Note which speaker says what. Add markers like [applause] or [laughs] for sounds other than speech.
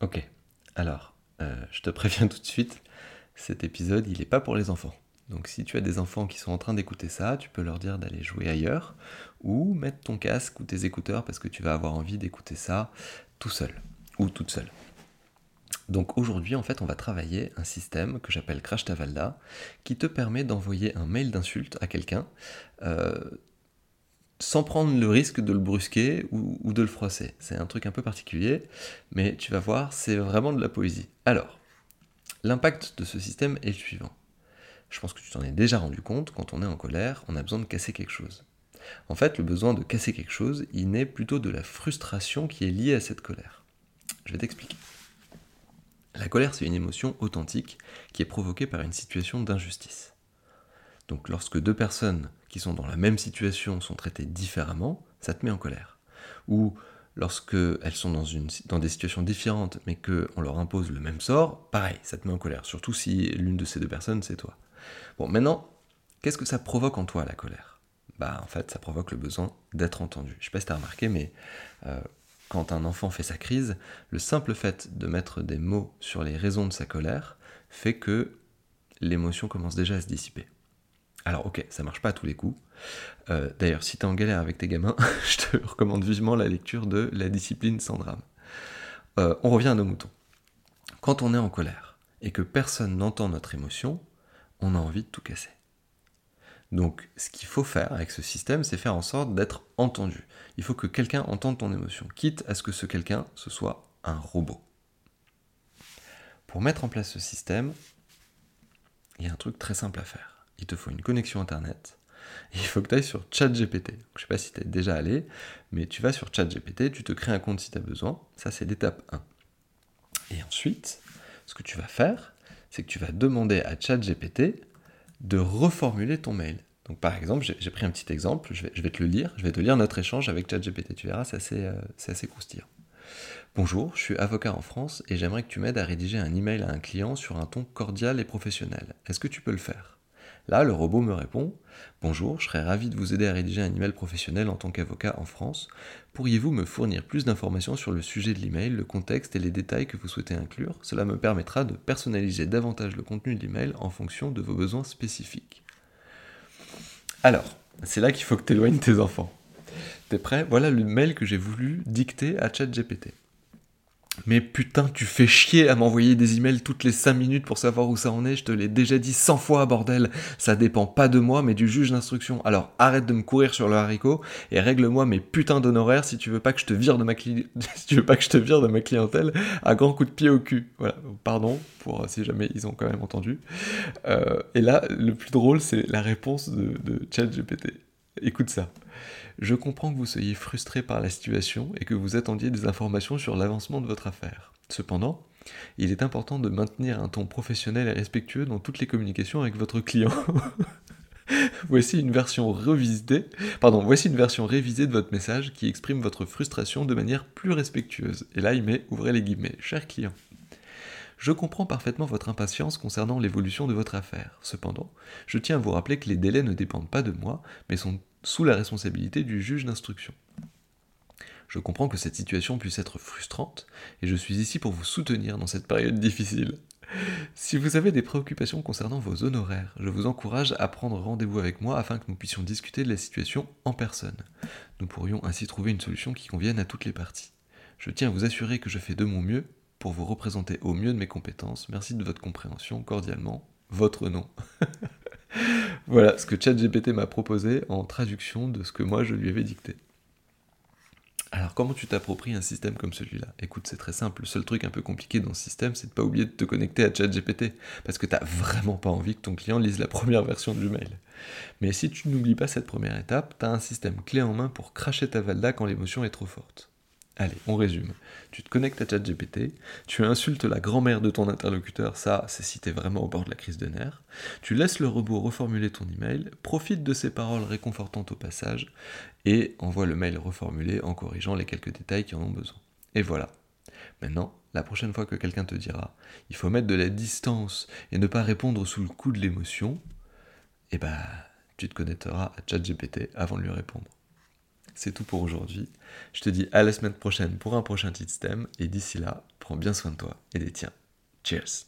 Speaker 1: Ok, alors, euh, je te [laughs] préviens tout de suite, cet épisode, il n'est pas pour les enfants. Donc si tu as des enfants qui sont en train d'écouter ça, tu peux leur dire d'aller jouer ailleurs ou mettre ton casque ou tes écouteurs parce que tu vas avoir envie d'écouter ça tout seul ou toute seule. Donc aujourd'hui, en fait, on va travailler un système que j'appelle Crash Tavalda qui te permet d'envoyer un mail d'insulte à quelqu'un euh, sans prendre le risque de le brusquer ou, de le froisser. C'est un truc un peu particulier, mais tu vas voir, c'est vraiment de la poésie. Alors, l'impact de ce système est le suivant. Je pense que tu t'en es déjà rendu compte, quand on est en colère, on a besoin de casser quelque chose. En fait, le besoin de casser quelque chose, il naît plutôt de la frustration qui est liée à cette colère. Je vais t'expliquer. La colère, c'est une émotion authentique qui est provoquée par une situation d'injustice. Donc lorsque deux personnes qui sont dans la même situation sont traitées différemment, ça te met en colère. Ou lorsque elles sont dans, des situations différentes mais qu'on leur impose le même sort, pareil, ça te met en colère. Surtout si l'une de ces deux personnes, c'est toi. Bon, maintenant, qu'est-ce que ça provoque en toi, la colère? Bah, en fait, ça provoque le besoin d'être entendu. Je sais pas si tu as remarqué, mais euh, quand un enfant fait sa crise, le simple fait de mettre des mots sur les raisons de sa colère fait que l'émotion commence déjà à se dissiper. Alors ok, ça marche pas à tous les coups. Euh, d'ailleurs, si tu es en galère avec tes gamins, [laughs] je te recommande vivement la lecture de La discipline sans drame. Euh, on revient à nos moutons. Quand on est en colère et que personne n'entend notre émotion, on a envie de tout casser. Donc, ce qu'il faut faire avec ce système, c'est faire en sorte d'être entendu. Il faut que quelqu'un entende ton émotion, quitte à ce que ce quelqu'un, ce soit un robot. Pour mettre en place ce système, il y a un truc très simple à faire. Il te faut une connexion Internet. il faut que tu ailles sur ChatGPT. Je ne sais pas si tu es déjà allé, mais tu vas sur ChatGPT, tu te crées un compte si tu as besoin. Ça, c'est l'étape 1. Et ensuite, ce que tu vas faire, c'est que tu vas demander à ChatGPT de reformuler ton mail. Donc par exemple, j'ai pris un petit exemple, je vais, te le lire, je vais te lire notre échange avec ChatGPT, tu verras, c'est assez, euh, assez croustillant. Bonjour, je suis avocat en France et j'aimerais que tu m'aides à rédiger un email à un client sur un ton cordial et professionnel. Est-ce que tu peux le faire? Là, le robot me répond Bonjour, je serais ravi de vous aider à rédiger un email professionnel en tant qu'avocat en France. Pourriez-vous me fournir plus d'informations sur le sujet de l'email, le contexte et les détails que vous souhaitez inclure? Cela me permettra de personnaliser davantage le contenu de l'email en fonction de vos besoins spécifiques. Alors, c'est là qu'il faut que tu tes enfants. T'es prêt? Voilà le mail que j'ai voulu dicter à ChatGPT. Mais putain, tu fais chier à m'envoyer des emails toutes les 5 minutes pour savoir où ça en est, je te l'ai déjà dit 100 fois, bordel. Ça dépend pas de moi, mais du juge d'instruction. Alors arrête de me courir sur le haricot et règle-moi mes putains d'honoraires si tu veux pas que je te vire de ma de ma clientèle à grands coups de pied au cul. Voilà, pardon pour si jamais ils ont quand même entendu. Euh, et là, le plus drôle, c'est la réponse de, de ChatGPT. Écoute ça. Je comprends que vous soyez frustré par la situation et que vous attendiez des informations sur l'avancement de votre affaire. Cependant, il est important de maintenir un ton professionnel et respectueux dans toutes les communications avec votre client. [laughs] voici une version revisitée, pardon, voici une version révisée de votre message qui exprime votre frustration de manière plus respectueuse. Et là, il met, ouvrez les guillemets, cher client. Je comprends parfaitement votre impatience concernant l'évolution de votre affaire. Cependant, je tiens à vous rappeler que les délais ne dépendent pas de moi, mais sont sous la responsabilité du juge d'instruction. Je comprends que cette situation puisse être frustrante, et je suis ici pour vous soutenir dans cette période difficile. Si vous avez des préoccupations concernant vos honoraires, je vous encourage à prendre rendez-vous avec moi afin que nous puissions discuter de la situation en personne. Nous pourrions ainsi trouver une solution qui convienne à toutes les parties. Je tiens à vous assurer que je fais de mon mieux pour vous représenter au mieux de mes compétences. Merci de votre compréhension. Cordialement, votre nom. [laughs] voilà ce que ChatGPT m'a proposé en traduction de ce que moi je lui avais dicté. Alors comment tu t'appropries un système comme celui-là? Écoute, c'est très simple. Le seul truc un peu compliqué dans ce système, c'est de pas oublier de te connecter à ChatGPT, parce que tu n'as vraiment pas envie que ton client lise la première version du mail. Mais si tu n'oublies pas cette première étape, tu as un système clé en main pour cracher ta valda quand l'émotion est trop forte. Allez, on résume. Tu te connectes à ChatGPT, tu insultes la grand-mère de ton interlocuteur, ça c'est si t'es vraiment au bord de la crise de nerfs, tu laisses le robot reformuler ton email, profite de ses paroles réconfortantes au passage, et envoie le mail reformulé en corrigeant les quelques détails qui en ont besoin. Et voilà. Maintenant, la prochaine fois que quelqu'un te dira il faut mettre de la distance et ne pas répondre sous le coup de l'émotion, eh ben, tu te connecteras à ChatGPT avant de lui répondre. C'est tout pour aujourd'hui. Je te dis à la semaine prochaine pour un prochain système et d'ici là, prends bien soin de toi et des tiens. Cheers